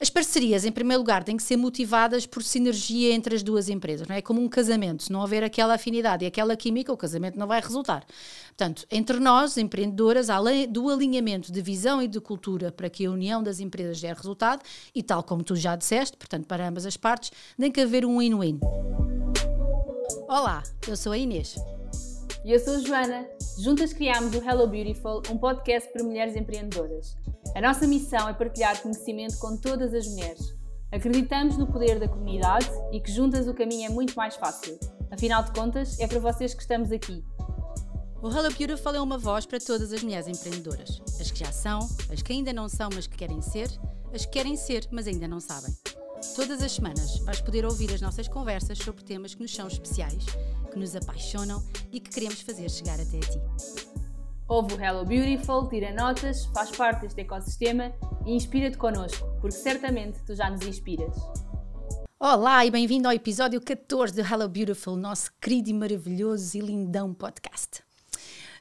As parcerias, em primeiro lugar, têm que ser motivadas por sinergia entre as duas empresas, não é? Como um casamento, se não houver aquela afinidade e aquela química, o casamento não vai resultar. Portanto, entre nós, empreendedoras, além do alinhamento de visão e de cultura para que a união das empresas gere resultado, e tal como tu já disseste, portanto, para ambas as partes, tem que haver um win-win. Olá, eu sou a Inês. E eu sou a Joana. Juntas criámos o Hello Beautiful, um podcast para mulheres empreendedoras. A nossa missão é partilhar conhecimento com todas as mulheres. Acreditamos no poder da comunidade e que juntas o caminho é muito mais fácil. Afinal de contas, é para vocês que estamos aqui. O Hello Beautiful é uma voz para todas as mulheres empreendedoras. As que já são, as que ainda não são, mas que querem ser, as que querem ser, mas ainda não sabem. Todas as semanas vais poder ouvir as nossas conversas sobre temas que nos são especiais, que nos apaixonam e que queremos fazer chegar até a ti. Ouve o Hello Beautiful, tira notas, faz parte deste ecossistema e inspira-te connosco, porque certamente tu já nos inspiras. Olá e bem-vindo ao episódio 14 do Hello Beautiful, nosso querido e maravilhoso e lindão podcast.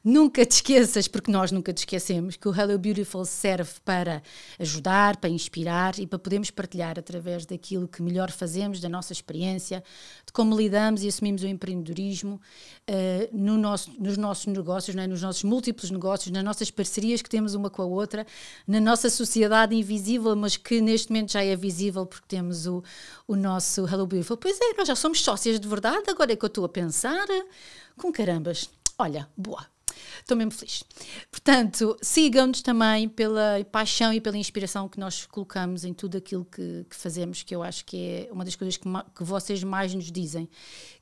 Nunca te esqueças, porque nós nunca te esquecemos, que o Hello Beautiful serve para ajudar, para inspirar e para podermos partilhar através daquilo que melhor fazemos, da nossa experiência, de como lidamos e assumimos o empreendedorismo uh, no nosso, nos nossos negócios, é? nos nossos múltiplos negócios, nas nossas parcerias que temos uma com a outra, na nossa sociedade invisível, mas que neste momento já é visível porque temos o, o nosso Hello Beautiful. Pois é, nós já somos sócias de verdade, agora é que eu estou a pensar. Com carambas. Olha, boa. Estou mesmo feliz. Portanto, sigam-nos também pela paixão e pela inspiração que nós colocamos em tudo aquilo que, que fazemos, que eu acho que é uma das coisas que, que vocês mais nos dizem,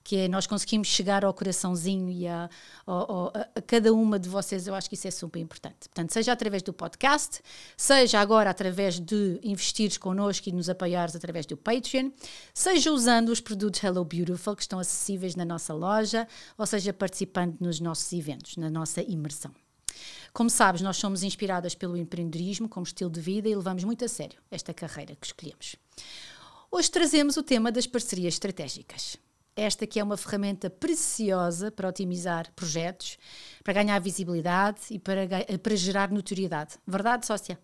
que é nós conseguimos chegar ao coraçãozinho e a, a, a, a, cada uma de vocês, eu acho que isso é super importante. Portanto, seja através do podcast, seja agora através de investires connosco e nos apoiares através do Patreon, seja usando os produtos Hello Beautiful que estão acessíveis na nossa loja, ou seja participando nos nossos eventos, na nossa imersão. Como sabes, nós somos inspiradas pelo empreendedorismo como estilo de vida e levamos muito a sério esta carreira que escolhemos. Hoje trazemos o tema das parcerias estratégicas. Esta que é uma ferramenta preciosa para otimizar projetos, para ganhar visibilidade e para, para gerar notoriedade. Verdade, sócia?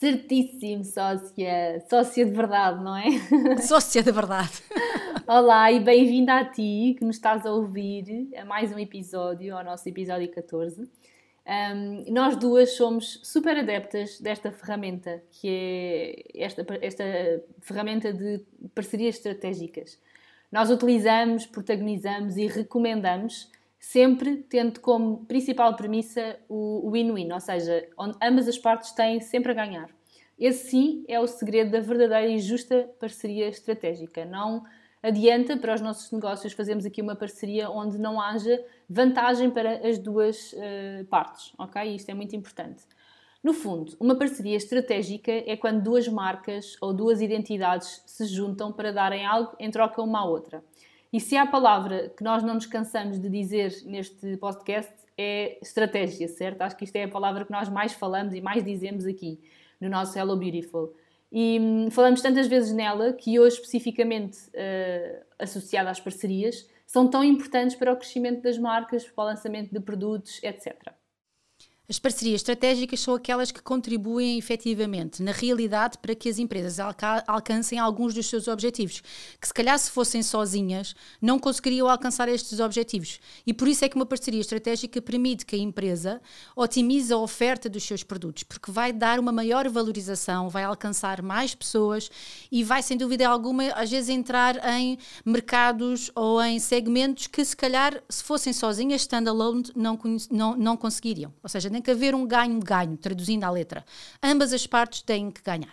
Certíssimo, sócia. Sócia de verdade, não é? Sócia de verdade. Olá e bem-vinda a ti que nos estás a ouvir a mais um episódio, ao nosso episódio 14. Um, nós duas somos super adeptas desta ferramenta, que é esta, esta ferramenta de parcerias estratégicas. Nós utilizamos, protagonizamos e recomendamos, sempre tendo como principal premissa o win-win, ou seja, onde ambas as partes têm sempre a ganhar. Esse sim é o segredo da verdadeira e justa parceria estratégica. Não adianta para os nossos negócios fazermos aqui uma parceria onde não haja vantagem para as duas uh, partes, ok? Isto é muito importante. No fundo, uma parceria estratégica é quando duas marcas ou duas identidades se juntam para darem algo em troca uma à outra. E se há palavra que nós não nos cansamos de dizer neste podcast é estratégia, certo? Acho que isto é a palavra que nós mais falamos e mais dizemos aqui no nosso Hello Beautiful. E hum, falamos tantas vezes nela que hoje, especificamente uh, associada às parcerias, são tão importantes para o crescimento das marcas, para o lançamento de produtos, etc. As parcerias estratégicas são aquelas que contribuem efetivamente, na realidade, para que as empresas alca alcancem alguns dos seus objetivos, que se calhar se fossem sozinhas não conseguiriam alcançar estes objetivos. E por isso é que uma parceria estratégica permite que a empresa otimize a oferta dos seus produtos, porque vai dar uma maior valorização, vai alcançar mais pessoas e vai, sem dúvida alguma, às vezes entrar em mercados ou em segmentos que se calhar, se fossem sozinhas, standalone, não, não, não conseguiriam. Ou seja, tem que haver um ganho-ganho, traduzindo à letra. Ambas as partes têm que ganhar.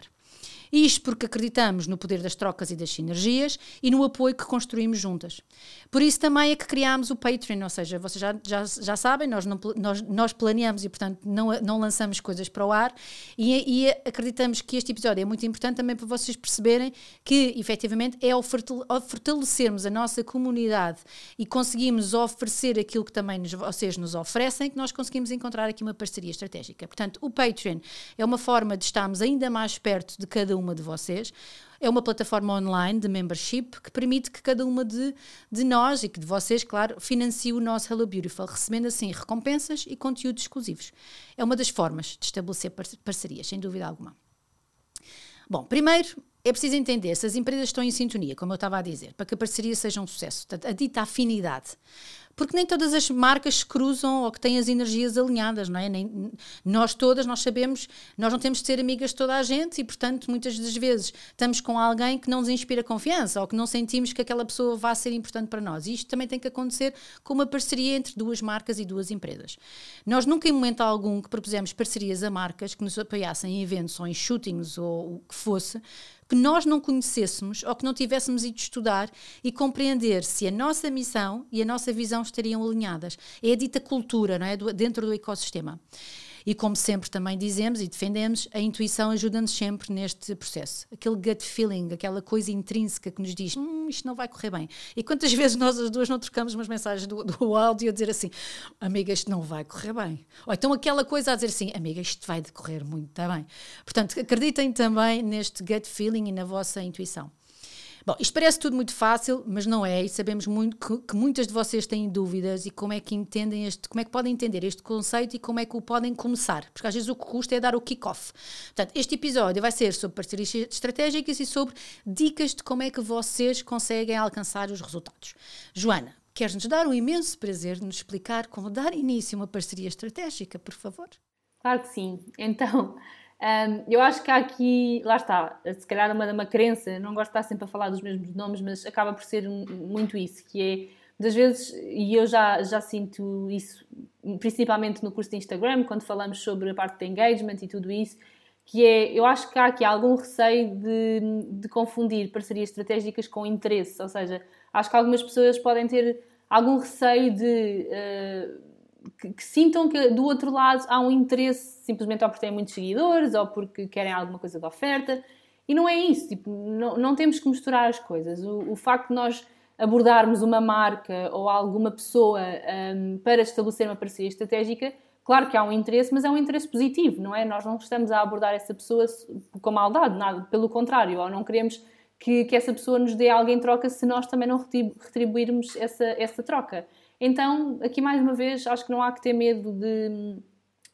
Isto porque acreditamos no poder das trocas e das sinergias e no apoio que construímos juntas. Por isso também é que criámos o Patreon, ou seja, vocês já, já, já sabem, nós, não, nós, nós planeamos e, portanto, não, não lançamos coisas para o ar e, e acreditamos que este episódio é muito importante também para vocês perceberem que, efetivamente, é ao fortalecermos a nossa comunidade e conseguimos oferecer aquilo que também nos, vocês nos oferecem, que nós conseguimos encontrar aqui uma parceria estratégica. Portanto, o Patreon é uma forma de estarmos ainda mais perto de cada uma de vocês. É uma plataforma online de membership que permite que cada uma de, de nós e que de vocês, claro, financie o nosso Hello Beautiful, recebendo assim recompensas e conteúdos exclusivos. É uma das formas de estabelecer parcerias, sem dúvida alguma. Bom, primeiro é preciso entender se as empresas estão em sintonia, como eu estava a dizer, para que a parceria seja um sucesso. A dita afinidade porque nem todas as marcas se cruzam ou que têm as energias alinhadas, não é? Nem, nós todas, nós sabemos, nós não temos de ser amigas de toda a gente e, portanto, muitas das vezes estamos com alguém que não nos inspira confiança ou que não sentimos que aquela pessoa vá ser importante para nós. E isto também tem que acontecer com uma parceria entre duas marcas e duas empresas. Nós nunca, em momento algum, que propusemos parcerias a marcas que nos apoiassem em eventos ou em shootings ou o que fosse, que nós não conhecêssemos ou que não tivéssemos ido estudar e compreender se a nossa missão e a nossa visão estariam alinhadas. É a dita cultura, não é? Dentro do ecossistema. E como sempre também dizemos e defendemos, a intuição ajuda-nos sempre neste processo. Aquele gut feeling, aquela coisa intrínseca que nos diz hum, isto não vai correr bem. E quantas vezes nós as duas não trocamos umas mensagens do, do áudio a dizer assim, amiga, isto não vai correr bem. Ou então aquela coisa a dizer assim, amiga, isto vai decorrer muito bem. Portanto, acreditem também neste gut feeling e na vossa intuição. Bom, isto parece tudo muito fácil, mas não é, e sabemos muito que, que, muitas de vocês têm dúvidas e como é que entendem este, como é que podem entender este conceito e como é que o podem começar, porque às vezes o que custa é dar o kick-off. Portanto, este episódio vai ser sobre parcerias estratégicas e sobre dicas de como é que vocês conseguem alcançar os resultados. Joana, queres-nos dar um imenso prazer de nos explicar como dar início a uma parceria estratégica, por favor? Claro que sim. Então, um, eu acho que há aqui, lá está, se calhar uma, uma crença, não gosto de estar sempre a falar dos mesmos nomes, mas acaba por ser muito isso, que é, das vezes, e eu já, já sinto isso, principalmente no curso de Instagram, quando falamos sobre a parte de engagement e tudo isso, que é, eu acho que há aqui algum receio de, de confundir parcerias estratégicas com interesse, ou seja, acho que algumas pessoas podem ter algum receio de... Uh, que, que, sintam que do outro lado há um interesse simplesmente ou porque têm muitos seguidores ou porque querem alguma coisa de oferta. E não é isso, tipo, não, não temos que misturar as coisas. O, o facto de nós abordarmos uma marca ou alguma pessoa um, para estabelecer uma parceria estratégica, claro que há um interesse, mas é um interesse positivo, não é? Nós não estamos a abordar essa pessoa com maldade, nada, pelo contrário, ou não queremos que, que essa pessoa nos dê algo em troca se nós também não retribuirmos essa, essa troca. Então, aqui mais uma vez, acho que não há que ter medo de,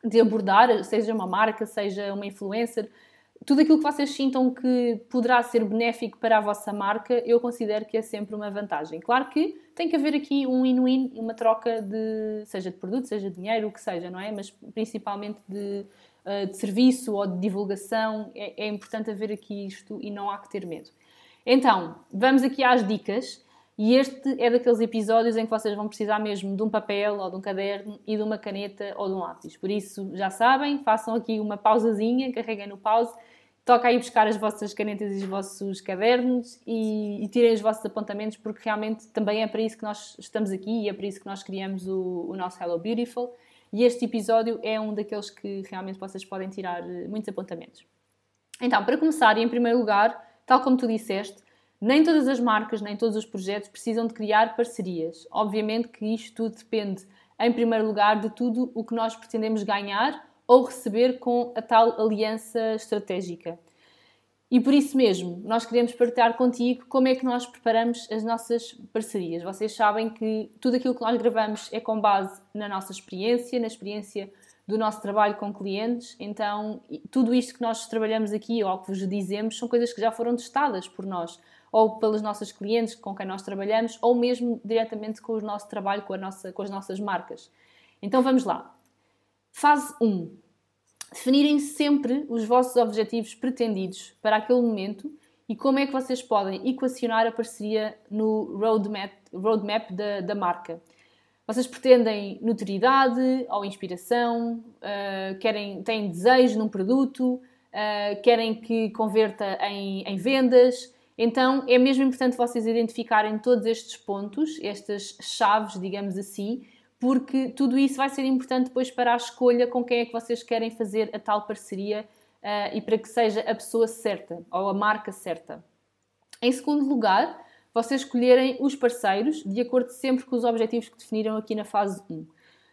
de abordar, seja uma marca, seja uma influencer, tudo aquilo que vocês sintam que poderá ser benéfico para a vossa marca, eu considero que é sempre uma vantagem. Claro que tem que haver aqui um win-win, uma troca de, seja de produto, seja de dinheiro, o que seja, não é? Mas principalmente de, eh, de serviço ou de divulgação, é, é importante haver aqui isto e não há que ter medo. Então, vamos aqui às dicas. E este é daqueles episódios em que vocês vão precisar mesmo de um papel ou de um caderno e de uma caneta ou de um lápis. Por isso, já sabem, façam aqui uma pausazinha, carreguem no pause, toca aí buscar as vossas canetas e os vossos cadernos e, e, tirem os vossos apontamentos, porque realmente também é para isso que nós estamos aqui e é para isso que nós criamos o, o nosso Hello Beautiful. E este episódio é um daqueles que realmente vocês podem tirar eh, muitos apontamentos. Então, para começar, em primeiro lugar, tal como tu disseste, nem todas as marcas, nem todos os projetos precisam de criar parcerias. Obviamente que isto tudo depende, em primeiro lugar, de tudo o que nós pretendemos ganhar ou receber com a tal aliança estratégica. E por isso mesmo, nós queremos partilhar contigo como é que nós preparamos as nossas parcerias. Vocês sabem que tudo aquilo que nós gravamos é com base na nossa experiência, na experiência do nosso trabalho com clientes. Então, tudo isto que nós trabalhamos aqui ou que vos dizemos são coisas que já foram testadas por nós ou pelas nossas clientes com quem nós trabalhamos, ou mesmo diretamente com o nosso trabalho, com, a nossa, com as nossas marcas. Então vamos lá. Fase 1. Definirem sempre os vossos objetivos pretendidos para aquele momento e como é que vocês podem equacionar a parceria no roadmap, roadmap da, da marca. Vocês pretendem notoriedade ou inspiração, uh, querem, têm desejo num produto, uh, querem que converta em, em vendas, então é mesmo importante vocês identificarem todos estes pontos, estas chaves, digamos assim, porque tudo isso vai ser importante depois para a escolha com quem é que vocês querem fazer a tal parceria uh, e para que seja a pessoa certa ou a marca certa. Em segundo lugar, vocês escolherem os parceiros de acordo sempre com os objetivos que definiram aqui na fase 1.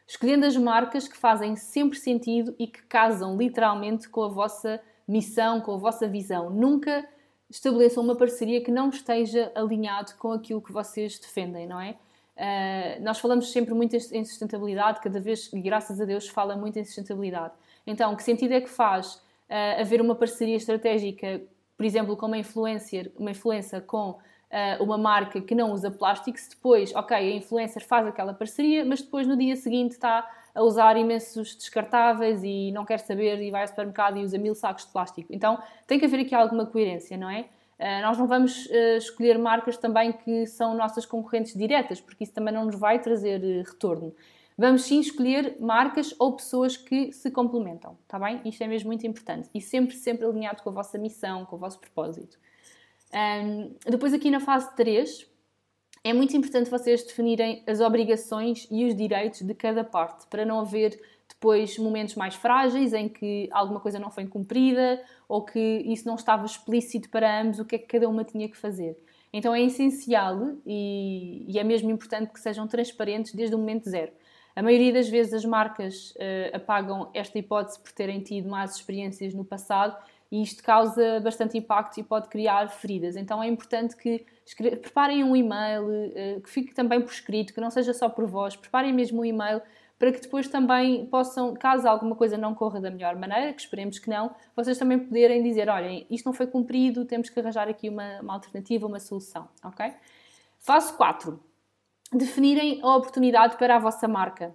Escolhendo as marcas que fazem sempre sentido e que casam literalmente com a vossa missão, com a vossa visão. Nunca estabeleçam uma parceria que não esteja alinhado com aquilo que vocês defendem, não é? Uh, nós falamos sempre muito em sustentabilidade, cada vez, graças a Deus, fala muito em sustentabilidade. Então, que sentido é que faz uh, haver uma parceria estratégica por exemplo, com uma influencer, uma influencer com uh, uma marca que não usa plástico, se depois, ok, a influencer faz aquela parceria, mas depois no dia seguinte está a usar imensos descartáveis e não quer saber e vai ao supermercado e usa mil sacos de plástico. Então tem que haver aqui alguma coerência, não é? Uh, nós não vamos uh, escolher marcas também que são nossas concorrentes diretas, porque isso também não nos vai trazer uh, retorno. Vamos sim escolher marcas ou pessoas que se complementam, está bem? Isto é mesmo muito importante e sempre, sempre alinhado com a vossa missão, com o vosso propósito. Um, depois, aqui na fase 3, é muito importante vocês definirem as obrigações e os direitos de cada parte, para não haver depois momentos mais frágeis em que alguma coisa não foi cumprida ou que isso não estava explícito para ambos o que é que cada uma tinha que fazer. Então é essencial e, e é mesmo importante que sejam transparentes desde o momento zero. A maioria das vezes as marcas uh, apagam esta hipótese por terem tido más experiências no passado e isto causa bastante impacto e pode criar feridas. Então é importante que preparem um e-mail, uh, que fique também por escrito, que não seja só por voz, preparem mesmo um e-mail para que depois também possam, caso alguma coisa não corra da melhor maneira, que esperemos que não, vocês também poderem dizer, olhem, isto não foi cumprido, temos que arranjar aqui uma, uma alternativa, uma solução, ok? Fase 4. Definirem a oportunidade para a vossa marca,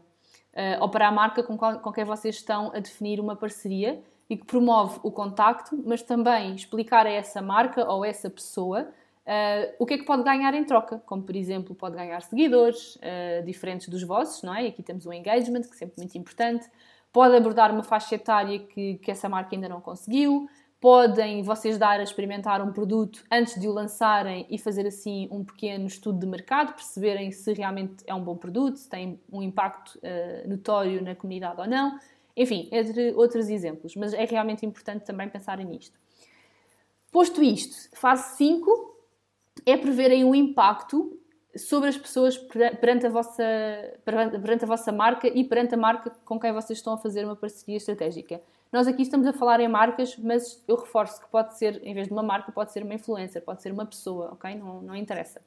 uh, ou para a marca com, qual, com quem vocês estão a definir uma parceria, e que promove o contacto, mas também explicar a essa marca ou essa pessoa uh, o que é que pode ganhar em troca, como por exemplo pode ganhar seguidores uh, diferentes dos vossos, não é? Aqui temos o engagement, que é sempre muito importante. Pode abordar uma faixa etária que, que essa marca ainda não conseguiu. Podem vocês dar a experimentar um produto antes de o lançarem e fazer assim um pequeno estudo de mercado, perceberem se realmente é um bom produto, se tem um impacto uh, notório na comunidade ou não enfim, entre outros exemplos, mas é realmente importante também pensarem nisto. Posto isto, fase 5 é preverem o impacto sobre as pessoas perante a, vossa, perante a vossa marca e perante a marca com quem vocês estão a fazer uma parceria estratégica. Nós aqui estamos a falar em marcas, mas eu reforço que pode ser, em vez de uma marca, pode ser uma influencer, pode ser uma pessoa, ok? Não, não interessa.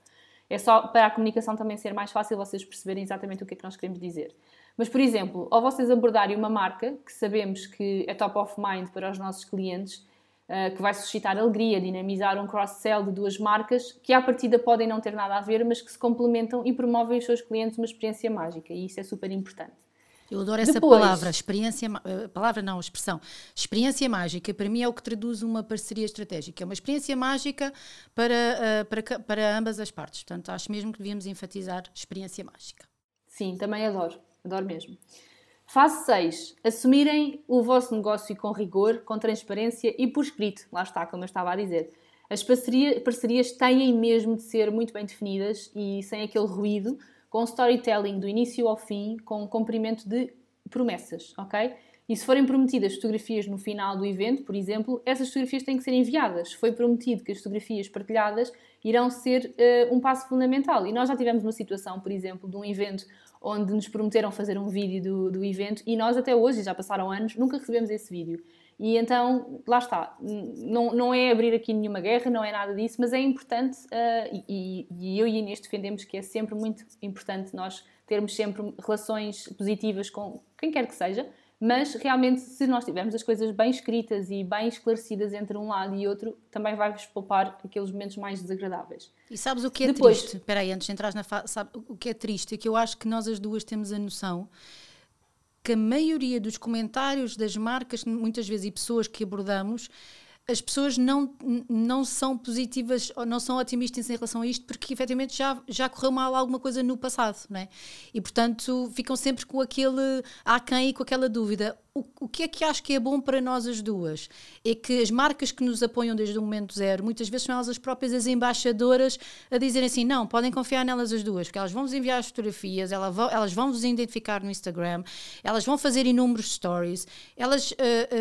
É só para a comunicação também ser mais fácil vocês perceberem exatamente o que é que nós queremos dizer. Mas, por exemplo, ao vocês abordarem uma marca que sabemos que é top of mind para os nossos clientes, uh, que vai suscitar alegria, dinamizar um cross-sell de duas marcas, que à partida podem não ter nada a ver, mas que se complementam e promovem aos seus clientes uma experiência mágica. E isso é super importante. Eu adoro essa Depois, palavra, experiência, eh, palavra não, expressão. Experiência mágica, para mim é o que traduz uma parceria estratégica. É uma experiência mágica para, uh, para, para ambas as partes. Portanto, acho mesmo que devíamos enfatizar experiência mágica. Sim, também adoro. Adoro mesmo. Fase 6. Assumirem o vosso negócio com rigor, com transparência e por escrito. Lá está, como eu estava a dizer. As parceria, parcerias têm mesmo de ser muito bem definidas e sem aquele ruído, com storytelling do início ao fim, com cumprimento de promessas, ok? E se forem prometidas fotografias no final do evento, por exemplo, essas fotografias têm que ser enviadas. Foi prometido que as fotografias partilhadas irão ser uh, um passo fundamental. E nós já tivemos uma situação, por exemplo, de um evento onde nos prometeram fazer um vídeo do, do evento e nós até hoje, já passaram anos, nunca recebemos esse vídeo. E então, lá está, não, não é abrir aqui nenhuma guerra, não é nada disso, mas é importante, uh, e, e, eu e Inês defendemos que é sempre muito importante nós termos sempre relações positivas com quem quer que seja, mas realmente, se nós tivermos as coisas bem escritas e bem esclarecidas entre um lado e outro, também vai-vos poupar aqueles momentos mais desagradáveis. E sabes o que é Depois, triste? Espera aí, antes de entrar na fase, sabe o que é triste? É que eu acho que nós as duas temos a noção que a maioria dos comentários das marcas, muitas vezes, e pessoas que abordamos, as pessoas não, não são positivas ou não são otimistas em relação a isto porque efetivamente já, já correu mal alguma coisa no passado, não é? E portanto ficam sempre com aquele aquém e com aquela dúvida o, o que é que acho que é bom para nós as duas? É que as marcas que nos apoiam desde o momento zero, muitas vezes são elas as próprias as embaixadoras a dizerem assim: não, podem confiar nelas as duas, porque elas vão vos enviar as fotografias, elas vão, elas vão vos identificar no Instagram, elas vão fazer inúmeros stories, elas uh,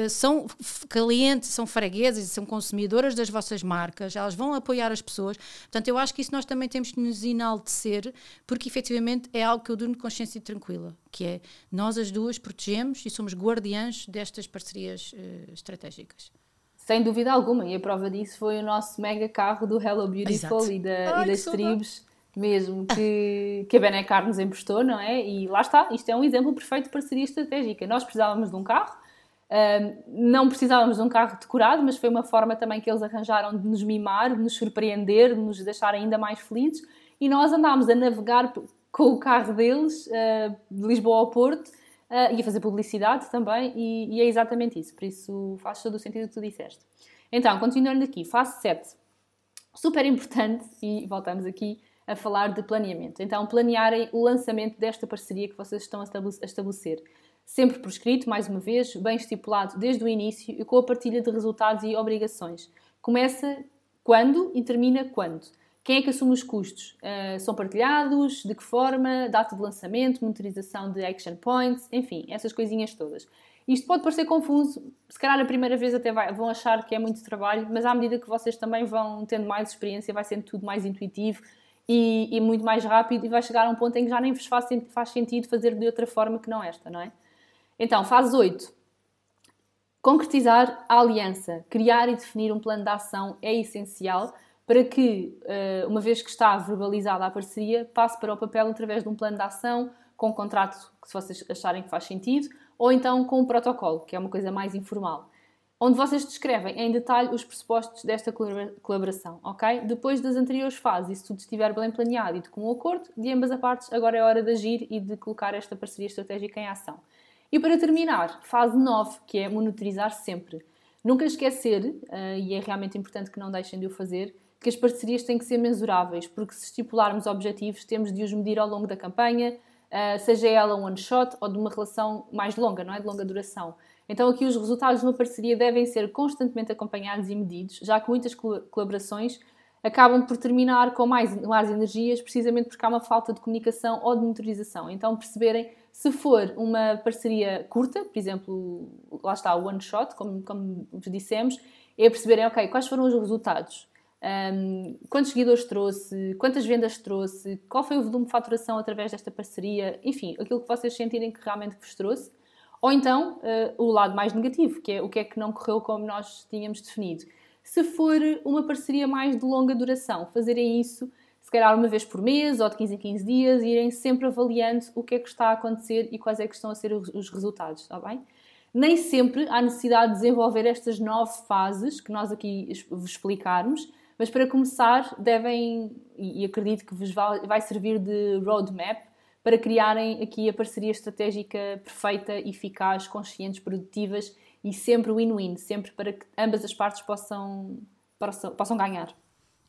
uh, são clientes, são freguesas são consumidoras das vossas marcas, elas vão apoiar as pessoas. Portanto, eu acho que isso nós também temos que nos enaltecer, porque efetivamente é algo que eu durmo de consciência tranquila que é nós as duas protegemos e somos guardiãs destas parcerias uh, estratégicas. Sem dúvida alguma, e a prova disso foi o nosso mega carro do Hello Beautiful Exato. e, da, Ai, e das tribos, mesmo que, que a Benecar nos emprestou, não é? E lá está, isto é um exemplo perfeito de parceria estratégica. Nós precisávamos de um carro, Uh, não precisávamos de um carro decorado, mas foi uma forma também que eles arranjaram de nos mimar, de nos surpreender, de nos deixar ainda mais felizes. E nós andámos a navegar com o carro deles, uh, de Lisboa ao Porto, uh, e a fazer publicidade também, e, e, é exatamente isso. Por isso faz todo o sentido que tu disseste. Então, continuando aqui, fase 7. Super importante, e voltamos aqui a falar de planeamento. Então, planearem o lançamento desta parceria que vocês estão a estabelecer. Sempre por escrito, mais uma vez, bem estipulado desde o início e com a partilha de resultados e obrigações. Começa quando e termina quando. Quem é que assume os custos? Uh, são partilhados? De que forma? Data de lançamento? Monitorização de action points? Enfim, essas coisinhas todas. Isto pode parecer confuso, se calhar a primeira vez até vai, vão achar que é muito trabalho, mas à medida que vocês também vão tendo mais experiência, vai sendo tudo mais intuitivo e, e, muito mais rápido e vai chegar a um ponto em que já nem vos faz, faz sentido fazer de outra forma que não esta, não é? Então, fase 8. Concretizar a aliança. Criar e definir um plano de ação é essencial para que, eh, uma vez que está verbalizada a parceria, passe para o papel através de um plano de ação, com um contrato se vocês acharem que faz sentido, ou então com um protocolo, que é uma coisa mais informal onde vocês descrevem em detalhe os pressupostos desta colaboração, ok? Depois das anteriores fases, se tudo estiver bem planeado e de comum acordo de ambas as partes, agora é hora de agir e de colocar esta parceria estratégica em ação. E para terminar, fase 9, que é monitorizar sempre. Nunca esquecer, uh, e é realmente importante que não deixem de o fazer, que as parcerias têm que ser mensuráveis, porque se estipularmos objetivos, temos de os medir ao longo da campanha, uh, seja ela um one shot ou de uma relação mais longa, não é? De longa duração. Então, aqui os resultados de uma parceria devem ser constantemente acompanhados e medidos, já que muitas colaborações acabam por terminar com mais, mais energias, precisamente porque há uma falta de comunicação ou de monitorização. Então, perceberem se for uma parceria curta, por exemplo, lá está o one shot, como, como vos dissemos, é perceberem, ok, quais foram os resultados. Um, quantos seguidores trouxe, quantas vendas trouxe, qual foi o volume de faturação através desta parceria, enfim, aquilo que vocês sentirem que realmente vos trouxe ou então uh, o lado mais negativo, que é o que é que não correu como nós tínhamos definido. Se for uma parceria mais de longa duração, fazerem isso se calhar uma vez por mês ou de 15 em 15 dias irem sempre avaliando o que é que está a acontecer e quais é que estão a ser os resultados, está bem? Nem sempre há necessidade de desenvolver estas nove fases que nós aqui vos explicarmos, mas para começar devem, e acredito que vos vai servir de roadmap, para criarem aqui a parceria estratégica perfeita, eficaz, conscientes, produtivas e sempre win-win, sempre para que ambas as partes possam, possam, possam ganhar.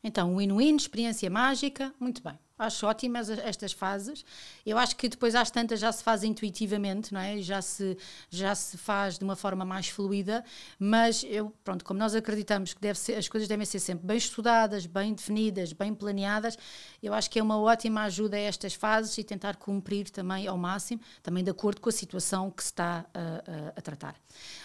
Então, win-win, experiência mágica, muito bem. Acho ótimas estas fases. Eu acho que depois às tantas já se faz intuitivamente, não é? Já se já se faz de uma forma mais fluida, mas eu, pronto, como nós acreditamos que deve ser, as coisas devem ser sempre bem estudadas, bem definidas, bem planeadas, eu acho que é uma ótima ajuda a estas fases e tentar cumprir também ao máximo, também de acordo com a situação que se está a, a, a tratar.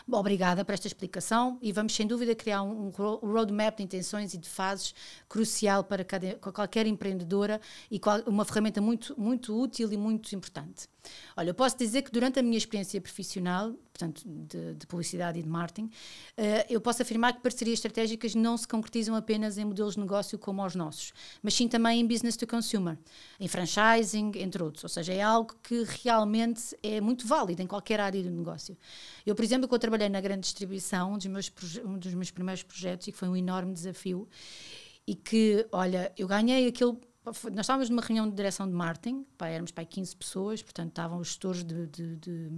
Bom, obrigada por esta explicação e vamos sem dúvida criar um, um roadmap de intenções e de fases crucial para cada, qualquer empreendedora e uma ferramenta muito, muito útil e muito importante. Olha, eu posso dizer que durante a minha experiência profissional, portanto, de, de publicidade e de marketing, uh, eu posso afirmar que parcerias estratégicas não se concretizam apenas em modelos de negócio como os nossos, mas sim também em business to consumer, em franchising, entre outros. Ou seja, é algo que realmente é muito válido em qualquer área do negócio. Eu, por exemplo, quando trabalhei na grande distribuição, um dos meus, um dos meus primeiros projetos, e que foi um enorme desafio, e que, olha, eu ganhei aquele nós estávamos numa reunião de direção de marketing, pá, éramos para 15 pessoas, portanto estavam os gestores de, de, de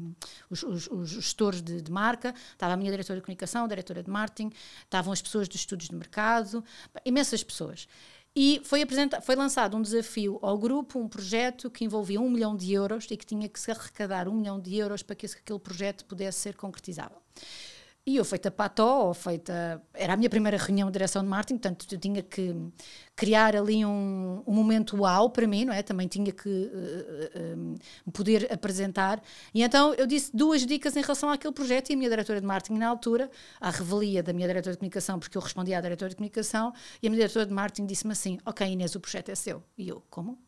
os, os, os, gestores de, de, marca, estava a minha diretora de comunicação, a diretora de marketing, estavam as pessoas dos estudos de mercado, pá, imensas pessoas. E foi, foi lançado um desafio ao grupo, um projeto que envolvia um milhão de euros e que tinha que se arrecadar um milhão de euros para que aquele projeto pudesse ser concretizável. E eu feita pató, ou feita. Era a minha primeira reunião de direção de marketing, portanto eu tinha que criar ali um, um momento uau para mim, não é? Também tinha que uh, poder apresentar. E então eu disse duas dicas em relação àquele projeto e a minha diretora de marketing na altura, à revelia da minha diretora de comunicação, porque eu respondia à diretora de comunicação, e a minha diretora de marketing disse-me assim: Ok, Inês, o projeto é seu. E eu, como?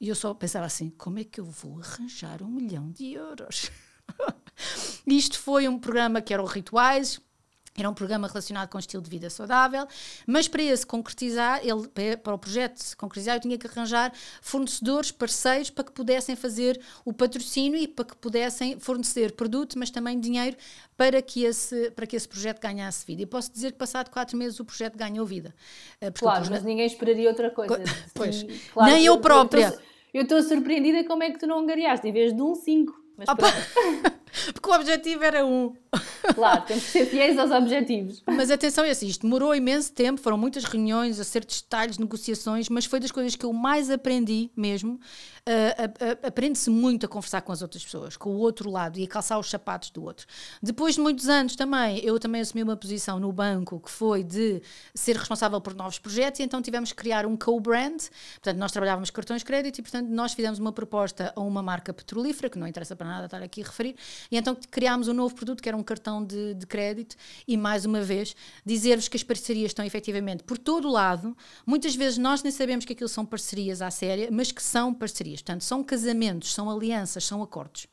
E eu só pensava assim: como é que eu vou arranjar um milhão de euros? Isto foi um programa que era o Rituais, Era um programa relacionado com o estilo de vida saudável, mas para esse concretizar, ele, para o projeto se concretizar, eu tinha que arranjar fornecedores, parceiros, para que pudessem fazer o patrocínio e para que pudessem fornecer produto, mas também dinheiro para que esse, para que esse projeto ganhasse vida. E posso dizer que, passado quatro meses, o projeto ganhou vida. Eh, claro, mas ninguém esperaria outra coisa. Pois, Sim, claro, nem eu, eu própria. Eu estou surpreendida como é que tu não angariaste, em vez de um 5. Mas Opa! Porque o objetivo era um. Claro, temos que ser fiéis aos objetivos. Mas atenção, é assim, isto demorou imenso tempo, foram muitas reuniões, acertos de detalhes, negociações, mas foi das coisas que eu mais aprendi mesmo. Uh, Aprende-se muito a conversar com as outras pessoas, com o outro lado e a calçar os sapatos do outro. Depois de muitos anos também, eu também assumi uma posição no banco que foi de ser responsável por novos projetos e então tivemos que criar um co-brand. Portanto, nós trabalhávamos cartões de crédito e, portanto, nós fizemos uma proposta a uma marca petrolífera, que não interessa para nada estar aqui a referir, e então criámos um novo produto que era um cartão de, de crédito e, mais uma vez, dizer-vos que as parcerias estão efetivamente por todo o lado. Muitas vezes nós nem sabemos que aquilo são parcerias à séria, mas que são parcerias. Portanto, são casamentos, são alianças, são acordos.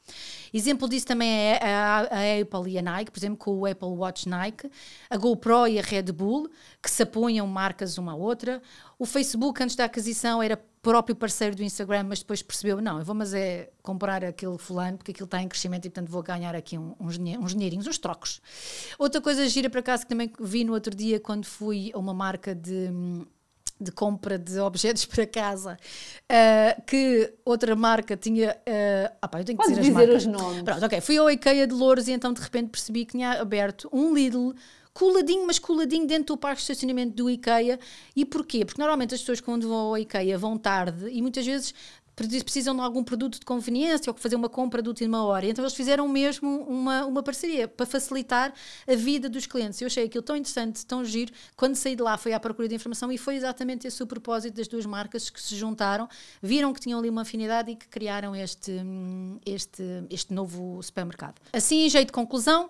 Exemplo disso também é a, a, Apple e a Nike, por exemplo, com o Apple Watch Nike, a GoPro e a Red Bull, que se apoiam marcas uma à outra. O Facebook, antes da aquisição, era próprio parceiro do Instagram, mas depois percebeu, não, eu vou mas é comprar aquele fulano, porque aquilo está em crescimento e portanto vou ganhar aqui uns, uns dinheirinhos, uns trocos. Outra coisa gira para casa que também vi no outro dia quando fui a uma marca de de compra de objetos para casa, uh, que outra marca tinha. Uh, ah, pá, eu tenho que dizer, dizer as marcas. os nomes. Pronto, ok. Fui ao IKEA de Louros e então de repente percebi que tinha aberto um Lidl coladinho, mas coladinho dentro do parque de estacionamento do IKEA. E porquê? Porque normalmente as pessoas quando vão ao IKEA vão tarde e muitas vezes precisam de algum produto de conveniência ou fazer uma compra de última hora. Então eles fizeram mesmo uma, uma parceria para facilitar a vida dos clientes. Eu achei aquilo tão interessante, tão giro. Quando saí de lá foi à procura de informação e foi exatamente esse o propósito das duas marcas que se juntaram, viram que tinham ali uma afinidade e que criaram este, este, este novo supermercado. Assim, em jeito de conclusão,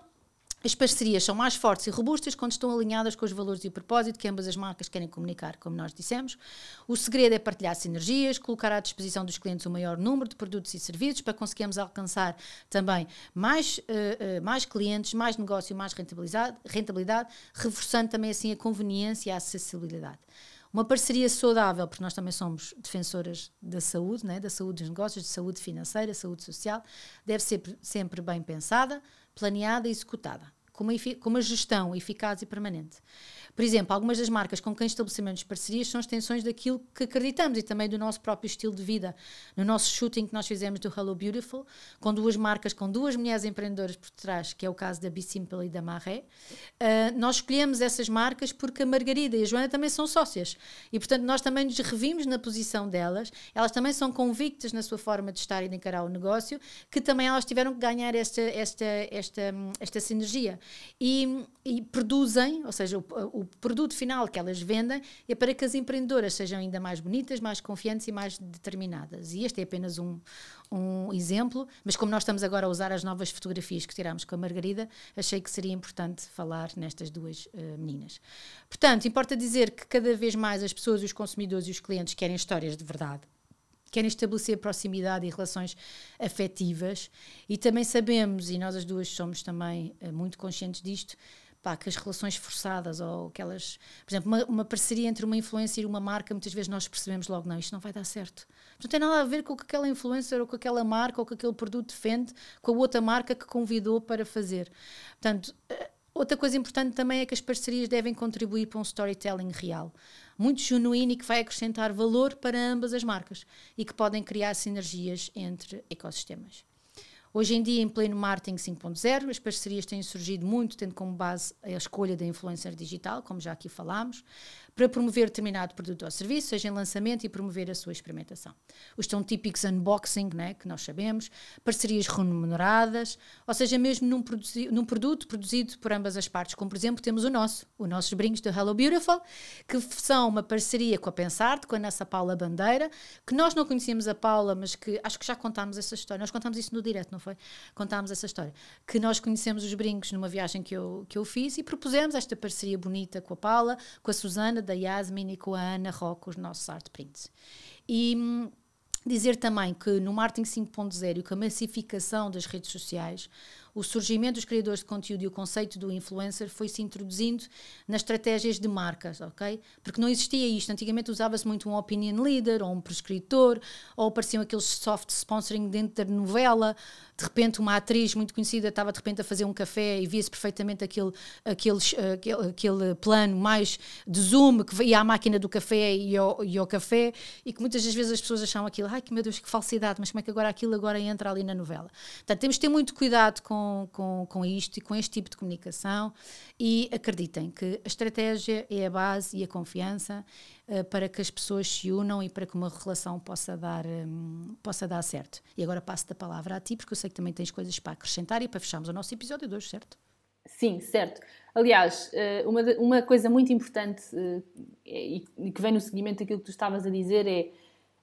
as parcerias são mais fortes e robustas quando estão alinhadas com os valores e o propósito que ambas as marcas querem comunicar, como nós dissemos. O segredo é partilhar sinergias, colocar à disposição dos clientes o maior número de produtos e serviços para conseguirmos alcançar também mais, uh, uh, mais clientes, mais negócio, mais rentabilidade, rentabilidade, reforçando também assim a conveniência e a acessibilidade. Uma parceria saudável, porque nós também somos defensoras da saúde, né? da saúde dos negócios, de saúde financeira, saúde social, deve ser sempre bem pensada, planeada e executada, com uma, com uma gestão eficaz e permanente. Por exemplo, algumas das marcas com quem estabelecemos parcerias são extensões daquilo que acreditamos e também do nosso próprio estilo de vida. No nosso shooting que nós fizemos do Hello Beautiful, com duas marcas, com duas mulheres empreendedoras por trás, que é o caso da Be Simple e da Marré, uh, nós escolhemos essas marcas porque a Margarida e a Joana também são sócias. E, portanto, nós também nos revimos na posição delas, elas também são convictas na sua forma de estar e de encarar o negócio, que também elas tiveram que ganhar esta, esta, esta, esta sinergia. E, e produzem, ou seja, o, o o produto final que elas vendem é para que as empreendedoras sejam ainda mais bonitas, mais confiantes e mais determinadas. E este é apenas um, um exemplo, mas como nós estamos agora a usar as novas fotografias que tiramos com a Margarida, achei que seria importante falar nestas duas uh, meninas. Portanto, importa dizer que cada vez mais as pessoas, os consumidores e os clientes querem histórias de verdade querem estabelecer proximidade e relações afetivas e também sabemos, e nós as duas somos também uh, muito conscientes disto, pá, que as relações forçadas ou aquelas. Por exemplo, uma, uma, parceria entre uma influencer e uma marca, muitas vezes nós percebemos logo, não, isto não vai dar certo. Não tem nada a ver com o que aquela influencer ou com aquela marca ou com aquele produto defende com a outra marca que convidou para fazer. Portanto, eh, outra coisa importante também é que as parcerias devem contribuir para um storytelling real. Muito genuíno e que vai acrescentar valor para ambas as marcas e que podem criar sinergias entre ecossistemas. Hoje em dia, em pleno marketing 5.0, as parcerias têm surgido muito, tendo como base a escolha da influencer digital, como já aqui falámos, para promover determinado produto ou serviço, seja em lançamento e promover a sua experimentação. Os tão típicos unboxing, né, que nós sabemos, parcerias remuneradas, ou seja, mesmo num, num, produto produzido por ambas as partes, como por exemplo temos o nosso, os nossos brincos do Hello Beautiful, que são uma parceria com a Pensarte, com a nossa Paula Bandeira, que nós não conhecíamos a Paula, mas que acho que já contámos essa história, nós contámos isso no direto, não foi? Contámos essa história, que nós conhecemos os brincos numa viagem que eu, que eu fiz e propusemos esta parceria bonita com a Paula, com a Susana, da Yasmin e com a Ana Roca, os nossos art prints. E hum, dizer também que no marketing 5.0 e com a massificação das redes sociais, o surgimento dos criadores de conteúdo e o conceito do influencer foi se introduzindo nas estratégias de marcas, ok? Porque não existia isto. Antigamente usava-se muito um opinion leader ou um prescritor, ou apareciam aqueles soft sponsoring dentro da novela. De repente, uma atriz muito conhecida estava de repente a fazer um café e via-se perfeitamente aquele, aquele, aquele, aquele plano mais de zoom que ia à máquina do café e ao, e ao café, e que muitas das vezes as pessoas achavam aquilo, ai que meu Deus, que falsidade, mas como é que agora aquilo agora entra ali na novela? Portanto, temos de ter muito cuidado com, com, com isto e com este tipo de comunicação e acreditem que a estratégia é a base e a confiança uh, para que as pessoas se unam e para que uma relação possa dar, um, possa dar certo. E agora passo a palavra a ti, porque eu sei que também tens coisas para acrescentar e para fecharmos o nosso episódio de hoje, certo? Sim, certo. Aliás, eh, uma, uma coisa muito importante eh, e que vem no seguimento daquilo que tu estavas a dizer é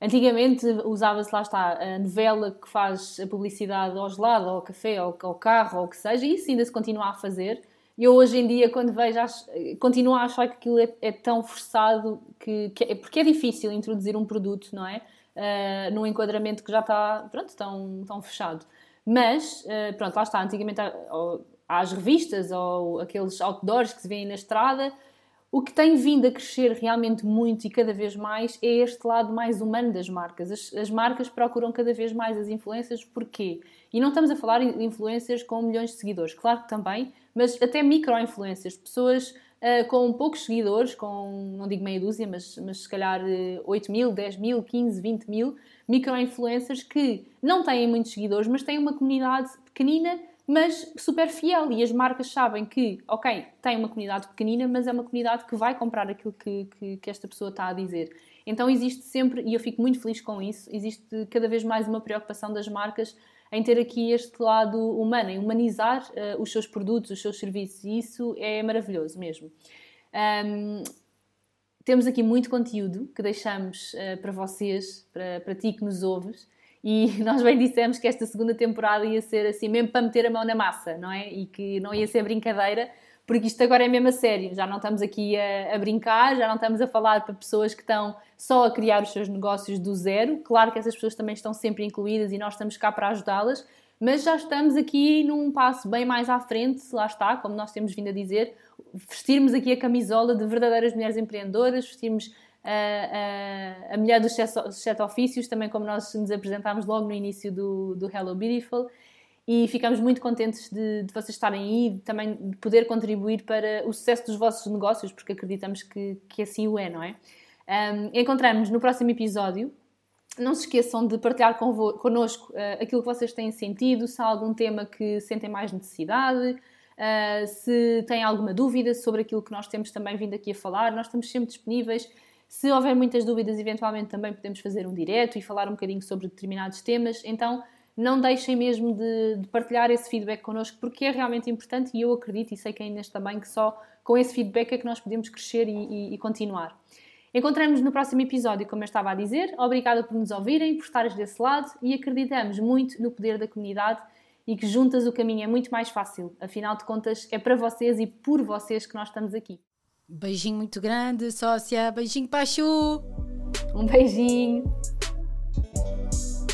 Antigamente usava-se, lá está, a novela que faz a publicidade ao gelado, ao café, ao, ao carro, ou o que seja, e isso ainda se continua a fazer. E eu hoje em dia, quando vejo, acho, continuo a achar que aquilo é, é tão forçado, que, que é, porque é difícil introduzir um produto, não é? Uh, num enquadramento que já está, pronto, tão, tão fechado. Mas, uh, pronto, lá está, antigamente há, há as revistas ou aqueles outdoors que se vêem na estrada, o que tem vindo a crescer realmente muito e cada vez mais é este lado mais humano das marcas. As, as marcas procuram cada vez mais as influências, porquê? E não estamos a falar de influências com milhões de seguidores, claro que também, mas até micro-influências, pessoas uh, com poucos seguidores, com, não digo meia dúzia, mas, mas se calhar uh, eh, 8 mil, 10 mil, 15, 20 mil micro-influencers que não têm muitos seguidores, mas têm uma comunidade pequenina mas super fiel. E as marcas sabem que, ok, tem uma comunidade pequenina, mas é uma comunidade que vai comprar aquilo que, que, que, esta pessoa está a dizer. Então existe sempre, e eu fico muito feliz com isso, existe cada vez mais uma preocupação das marcas em ter aqui este lado humano, em humanizar uh, os seus produtos, os seus serviços, e isso é maravilhoso mesmo. Um, temos aqui muito conteúdo que deixamos uh, para vocês, para, para ti que nos ouves. E nós bem dissemos que esta segunda temporada ia ser assim, mesmo para meter a mão na massa, não é? E que não ia ser brincadeira, porque isto agora é mesmo a sério. Já não estamos aqui a, a, brincar, já não estamos a falar para pessoas que estão só a criar os seus negócios do zero. Claro que essas pessoas também estão sempre incluídas e nós estamos cá para ajudá-las, mas já estamos aqui num passo bem mais à frente, lá está, como nós temos vindo a dizer, vestirmos aqui a camisola de verdadeiras mulheres empreendedoras, vestirmos a, a, a mulher dos sete ofícios, também como nós nos apresentámos logo no início do, do Hello Beautiful. E ficamos muito contentes de, de vocês estarem aí e também de poder contribuir para o sucesso dos vossos negócios, porque acreditamos que, que assim o é, não é? Um, encontramos no próximo episódio. Não se esqueçam de partilhar connosco uh, aquilo que vocês têm sentido, se há algum tema que sentem mais necessidade, uh, se têm alguma dúvida sobre aquilo que nós temos também vindo aqui a falar. Nós estamos sempre disponíveis se houver muitas dúvidas, eventualmente também podemos fazer um direto e falar um bocadinho sobre determinados temas. Então, não deixem mesmo de, de, partilhar esse feedback connosco, porque é realmente importante e eu acredito, e sei que a Inês também, que só com esse feedback é que nós podemos crescer e, e, e continuar. Encontramos no próximo episódio, como eu estava a dizer. Obrigada por nos ouvirem, por estares desse lado e acreditamos muito no poder da comunidade e que juntas o caminho é muito mais fácil. Afinal de contas, é para vocês e por vocês que nós estamos aqui. Beijinho muito grande, sócia. Beijinho para a Chu. Um beijinho.